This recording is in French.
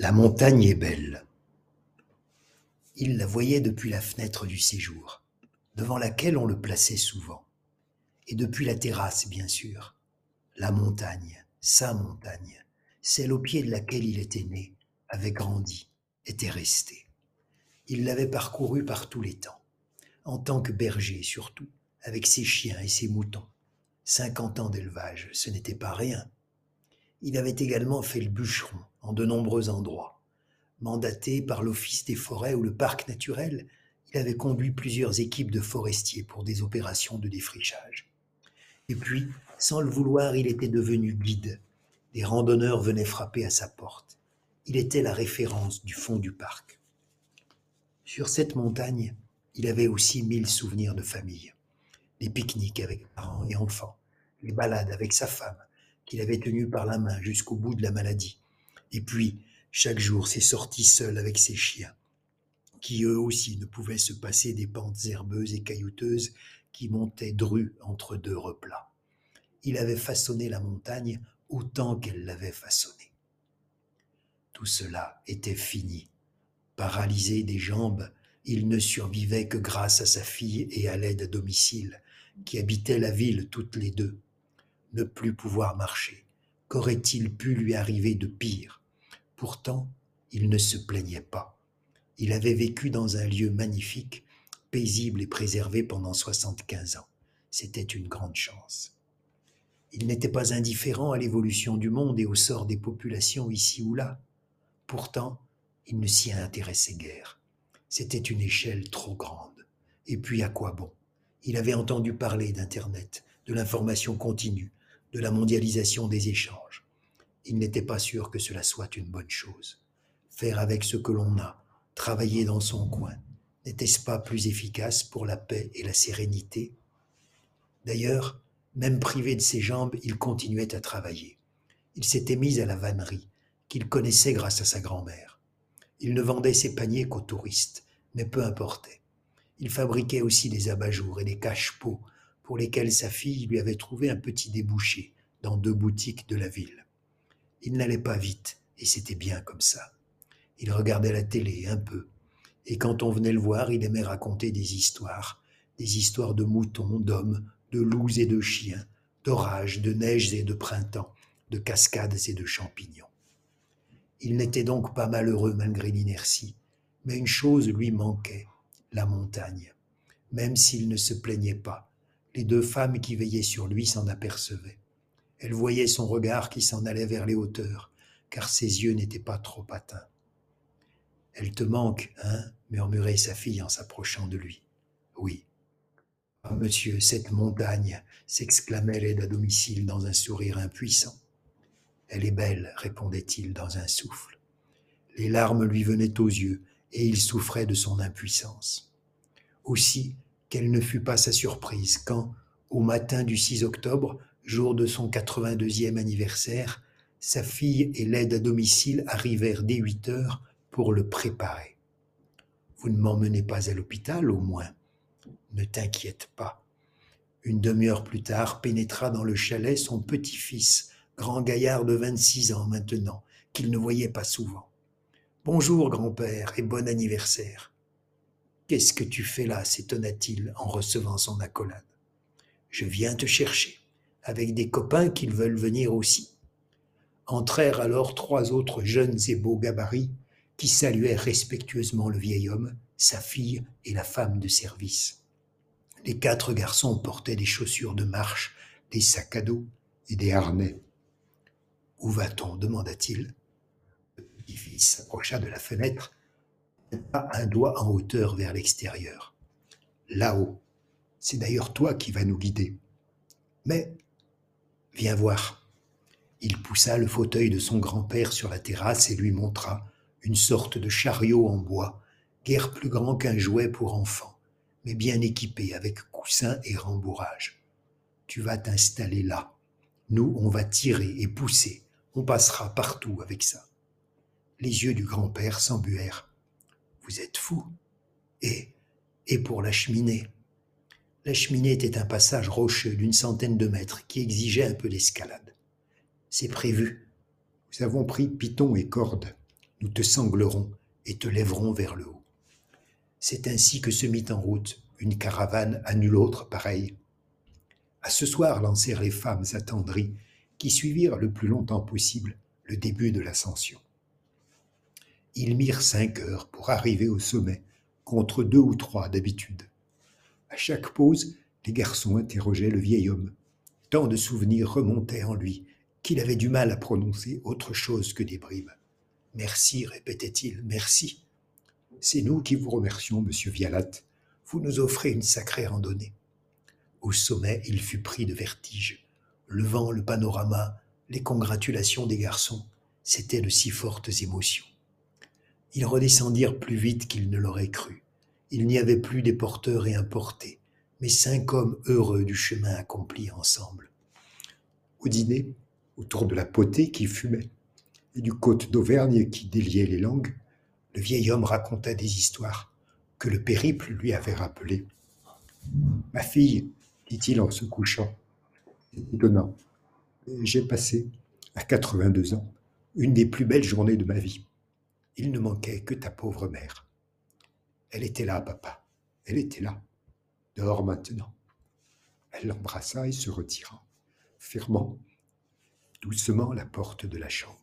La montagne est belle. Il la voyait depuis la fenêtre du séjour, devant laquelle on le plaçait souvent, et depuis la terrasse, bien sûr. La montagne, sa montagne, celle au pied de laquelle il était né, avait grandi, était restée. Il l'avait parcourue par tous les temps, en tant que berger surtout, avec ses chiens et ses moutons. Cinquante ans d'élevage, ce n'était pas rien. Il avait également fait le bûcheron en de nombreux endroits. Mandaté par l'Office des forêts ou le parc naturel, il avait conduit plusieurs équipes de forestiers pour des opérations de défrichage. Et puis, sans le vouloir, il était devenu guide. Des randonneurs venaient frapper à sa porte. Il était la référence du fond du parc. Sur cette montagne, il avait aussi mille souvenirs de famille. Les pique-niques avec parents et enfants, les balades avec sa femme, qu'il avait tenue par la main jusqu'au bout de la maladie, et puis, chaque jour, ses sorties seules avec ses chiens, qui eux aussi ne pouvaient se passer des pentes herbeuses et caillouteuses qui montaient drues entre deux replats. Il avait façonné la montagne autant qu'elle l'avait façonné. Tout cela était fini. Paralysé des jambes, il ne survivait que grâce à sa fille et à l'aide à domicile, qui habitaient la ville toutes les deux. Ne plus pouvoir marcher, qu'aurait-il pu lui arriver de pire? Pourtant, il ne se plaignait pas. Il avait vécu dans un lieu magnifique, paisible et préservé pendant 75 ans. C'était une grande chance. Il n'était pas indifférent à l'évolution du monde et au sort des populations ici ou là. Pourtant, il ne s'y intéressait guère. C'était une échelle trop grande. Et puis à quoi bon? Il avait entendu parler d'Internet, de l'information continue, de la mondialisation des échanges il n'était pas sûr que cela soit une bonne chose. Faire avec ce que l'on a, travailler dans son coin, n'était-ce pas plus efficace pour la paix et la sérénité? D'ailleurs, même privé de ses jambes, il continuait à travailler. Il s'était mis à la vannerie, qu'il connaissait grâce à sa grand-mère. Il ne vendait ses paniers qu'aux touristes, mais peu importait. Il fabriquait aussi des abat-jours et des cache-pots pour lesquels sa fille lui avait trouvé un petit débouché dans deux boutiques de la ville. Il n'allait pas vite, et c'était bien comme ça. Il regardait la télé un peu, et quand on venait le voir, il aimait raconter des histoires, des histoires de moutons, d'hommes, de loups et de chiens, d'orages, de neiges et de printemps, de cascades et de champignons. Il n'était donc pas malheureux malgré l'inertie, mais une chose lui manquait, la montagne. Même s'il ne se plaignait pas, les deux femmes qui veillaient sur lui s'en apercevaient. Elle voyait son regard qui s'en allait vers les hauteurs, car ses yeux n'étaient pas trop atteints. Elle te manque, hein murmurait sa fille en s'approchant de lui. Oui. Ah, monsieur, cette montagne s'exclamait l'aide à domicile dans un sourire impuissant. Elle est belle, répondait-il dans un souffle. Les larmes lui venaient aux yeux, et il souffrait de son impuissance. Aussi, quelle ne fut pas sa surprise quand, au matin du 6 octobre, jour de son 82e anniversaire, sa fille et l'aide à domicile arrivèrent dès huit heures pour le préparer. Vous ne m'emmenez pas à l'hôpital au moins Ne t'inquiète pas. Une demi-heure plus tard pénétra dans le chalet son petit-fils, grand gaillard de 26 ans maintenant, qu'il ne voyait pas souvent. Bonjour grand-père et bon anniversaire. Qu'est-ce que tu fais là? s'étonna-t-il en recevant son accolade. Je viens te chercher avec des copains qui veulent venir aussi. Entrèrent alors trois autres jeunes et beaux gabarits qui saluèrent respectueusement le vieil homme, sa fille et la femme de service. Les quatre garçons portaient des chaussures de marche, des sacs à dos et des harnais. Où va-t-on? demanda-t-il. Le petit-fils s'approcha de la fenêtre, un doigt en hauteur vers l'extérieur. Là-haut. C'est d'ailleurs toi qui vas nous guider. Mais Viens voir. Il poussa le fauteuil de son grand-père sur la terrasse et lui montra une sorte de chariot en bois, guère plus grand qu'un jouet pour enfants, mais bien équipé avec coussin et rembourrage. Tu vas t'installer là. Nous, on va tirer et pousser. On passera partout avec ça. Les yeux du grand-père s'embuèrent. Vous êtes fou. Et, et pour la cheminée, la cheminée était un passage rocheux d'une centaine de mètres qui exigeait un peu d'escalade. C'est prévu. Nous avons pris piton et corde. nous te sanglerons et te lèverons vers le haut. C'est ainsi que se mit en route une caravane à nul autre pareille. À ce soir lancèrent les femmes attendries qui suivirent le plus longtemps possible le début de l'ascension. Ils mirent cinq heures pour arriver au sommet, contre deux ou trois d'habitude. À chaque pause, les garçons interrogeaient le vieil homme. Tant de souvenirs remontaient en lui qu'il avait du mal à prononcer autre chose que des bribes. Merci, répétait-il, merci. C'est nous qui vous remercions, monsieur Vialat. Vous nous offrez une sacrée randonnée. Au sommet, il fut pris de vertige. Le vent, le panorama, les congratulations des garçons, c'étaient de si fortes émotions. Ils redescendirent plus vite qu'ils ne l'auraient cru. Il n'y avait plus des porteurs et importés, mais cinq hommes heureux du chemin accompli ensemble. Au dîner, autour de la potée qui fumait et du côte d'Auvergne qui déliait les langues, le vieil homme raconta des histoires que le périple lui avait rappelées. Ma fille, dit-il en se couchant, c'est étonnant. J'ai passé, à 82 ans, une des plus belles journées de ma vie. Il ne manquait que ta pauvre mère. Elle était là, papa. Elle était là. Dors maintenant. Elle l'embrassa et se retira, fermant doucement la porte de la chambre.